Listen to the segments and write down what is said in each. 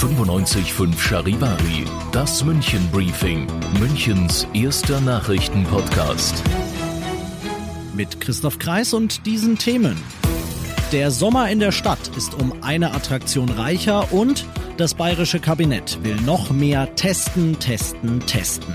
95.5 Charivari, das München Briefing, Münchens erster Nachrichtenpodcast. Mit Christoph Kreis und diesen Themen. Der Sommer in der Stadt ist um eine Attraktion reicher und das bayerische Kabinett will noch mehr testen, testen, testen.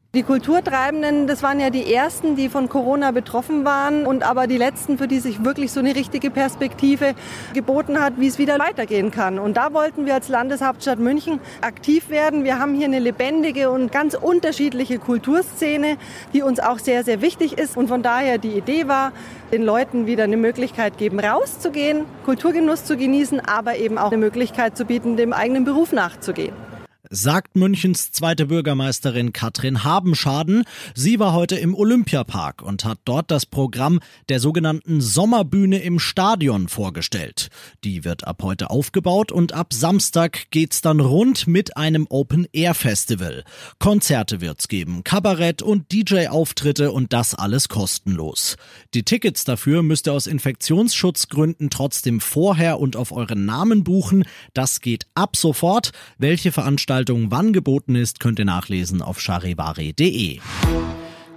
Die Kulturtreibenden, das waren ja die ersten, die von Corona betroffen waren und aber die letzten, für die sich wirklich so eine richtige Perspektive geboten hat, wie es wieder weitergehen kann. Und da wollten wir als Landeshauptstadt München aktiv werden. Wir haben hier eine lebendige und ganz unterschiedliche Kulturszene, die uns auch sehr, sehr wichtig ist. Und von daher die Idee war, den Leuten wieder eine Möglichkeit geben, rauszugehen, Kulturgenuss zu genießen, aber eben auch eine Möglichkeit zu bieten, dem eigenen Beruf nachzugehen sagt Münchens zweite Bürgermeisterin Katrin Habenschaden. Sie war heute im Olympiapark und hat dort das Programm der sogenannten Sommerbühne im Stadion vorgestellt. Die wird ab heute aufgebaut und ab Samstag geht's dann rund mit einem Open-Air-Festival. Konzerte wird's geben, Kabarett und DJ-Auftritte und das alles kostenlos. Die Tickets dafür müsst ihr aus Infektionsschutzgründen trotzdem vorher und auf euren Namen buchen. Das geht ab sofort. Welche Veranstaltungen Veranstaltung wann geboten ist, könnt ihr nachlesen auf charivari.de.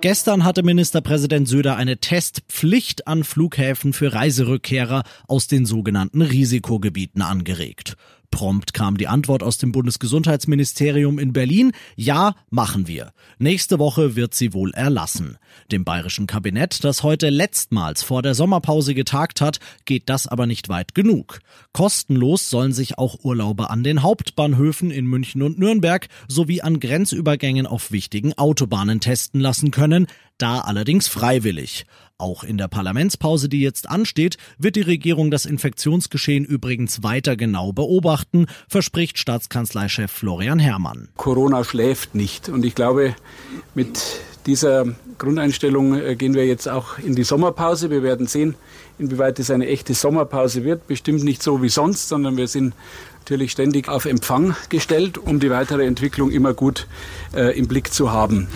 Gestern hatte Ministerpräsident Söder eine Testpflicht an Flughäfen für Reiserückkehrer aus den sogenannten Risikogebieten angeregt. Prompt kam die Antwort aus dem Bundesgesundheitsministerium in Berlin. Ja, machen wir. Nächste Woche wird sie wohl erlassen. Dem bayerischen Kabinett, das heute letztmals vor der Sommerpause getagt hat, geht das aber nicht weit genug. Kostenlos sollen sich auch Urlauber an den Hauptbahnhöfen in München und Nürnberg sowie an Grenzübergängen auf wichtigen Autobahnen testen lassen können, da allerdings freiwillig. Auch in der Parlamentspause, die jetzt ansteht, wird die Regierung das Infektionsgeschehen übrigens weiter genau beobachten, verspricht Staatskanzleichef Florian Herrmann. Corona schläft nicht und ich glaube, mit dieser Grundeinstellung äh, gehen wir jetzt auch in die Sommerpause. Wir werden sehen, inwieweit es eine echte Sommerpause wird. Bestimmt nicht so wie sonst, sondern wir sind natürlich ständig auf Empfang gestellt, um die weitere Entwicklung immer gut äh, im Blick zu haben.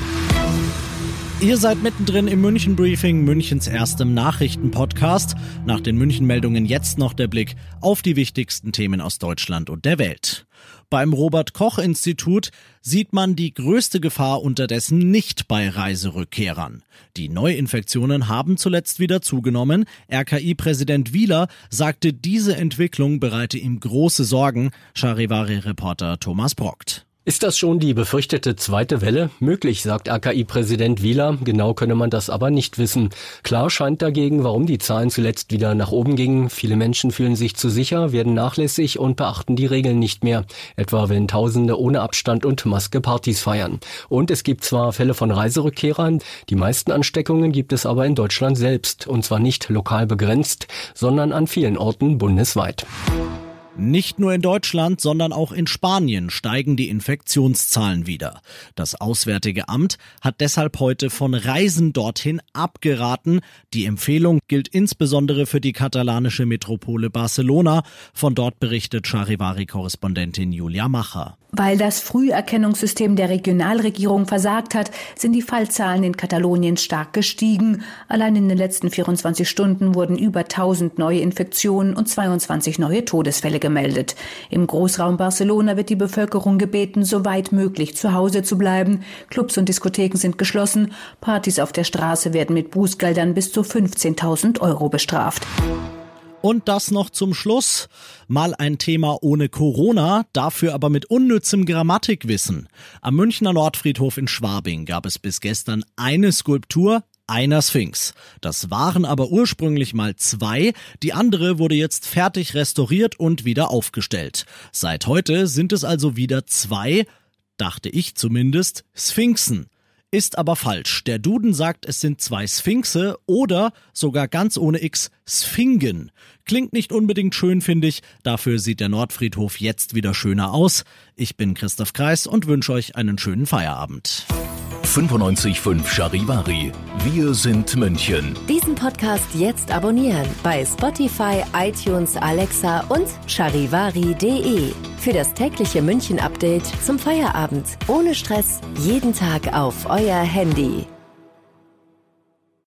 Ihr seid mittendrin im München Briefing, Münchens erstem Nachrichtenpodcast. Nach den München Meldungen jetzt noch der Blick auf die wichtigsten Themen aus Deutschland und der Welt. Beim Robert Koch Institut sieht man die größte Gefahr unterdessen nicht bei Reiserückkehrern. Die Neuinfektionen haben zuletzt wieder zugenommen. RKI-Präsident Wieler sagte, diese Entwicklung bereite ihm große Sorgen. Charivari-Reporter Thomas Brockt. Ist das schon die befürchtete zweite Welle? Möglich, sagt RKI-Präsident Wieler. Genau könne man das aber nicht wissen. Klar scheint dagegen, warum die Zahlen zuletzt wieder nach oben gingen. Viele Menschen fühlen sich zu sicher, werden nachlässig und beachten die Regeln nicht mehr. Etwa wenn Tausende ohne Abstand und Maske Partys feiern. Und es gibt zwar Fälle von Reiserückkehrern, die meisten Ansteckungen gibt es aber in Deutschland selbst. Und zwar nicht lokal begrenzt, sondern an vielen Orten bundesweit. Nicht nur in Deutschland, sondern auch in Spanien steigen die Infektionszahlen wieder. Das Auswärtige Amt hat deshalb heute von Reisen dorthin abgeraten. Die Empfehlung gilt insbesondere für die katalanische Metropole Barcelona. Von dort berichtet Charivari-Korrespondentin Julia Macher. Weil das Früherkennungssystem der Regionalregierung versagt hat, sind die Fallzahlen in Katalonien stark gestiegen. Allein in den letzten 24 Stunden wurden über 1000 neue Infektionen und 22 neue Todesfälle gemeldet. Im Großraum Barcelona wird die Bevölkerung gebeten, so weit möglich zu Hause zu bleiben. Clubs und Diskotheken sind geschlossen. Partys auf der Straße werden mit Bußgeldern bis zu 15.000 Euro bestraft. Und das noch zum Schluss. Mal ein Thema ohne Corona, dafür aber mit unnützem Grammatikwissen. Am Münchner Nordfriedhof in Schwabing gab es bis gestern eine Skulptur einer Sphinx. Das waren aber ursprünglich mal zwei, die andere wurde jetzt fertig restauriert und wieder aufgestellt. Seit heute sind es also wieder zwei, dachte ich zumindest, Sphinxen. Ist aber falsch. Der Duden sagt, es sind zwei Sphinxe oder sogar ganz ohne X Sphingen. Klingt nicht unbedingt schön, finde ich. Dafür sieht der Nordfriedhof jetzt wieder schöner aus. Ich bin Christoph Kreis und wünsche euch einen schönen Feierabend. 95.5 Charivari. Wir sind München. Diesen Podcast jetzt abonnieren bei Spotify, iTunes, Alexa und charivari.de. Für das tägliche München-Update zum Feierabend. Ohne Stress. Jeden Tag auf euer Handy.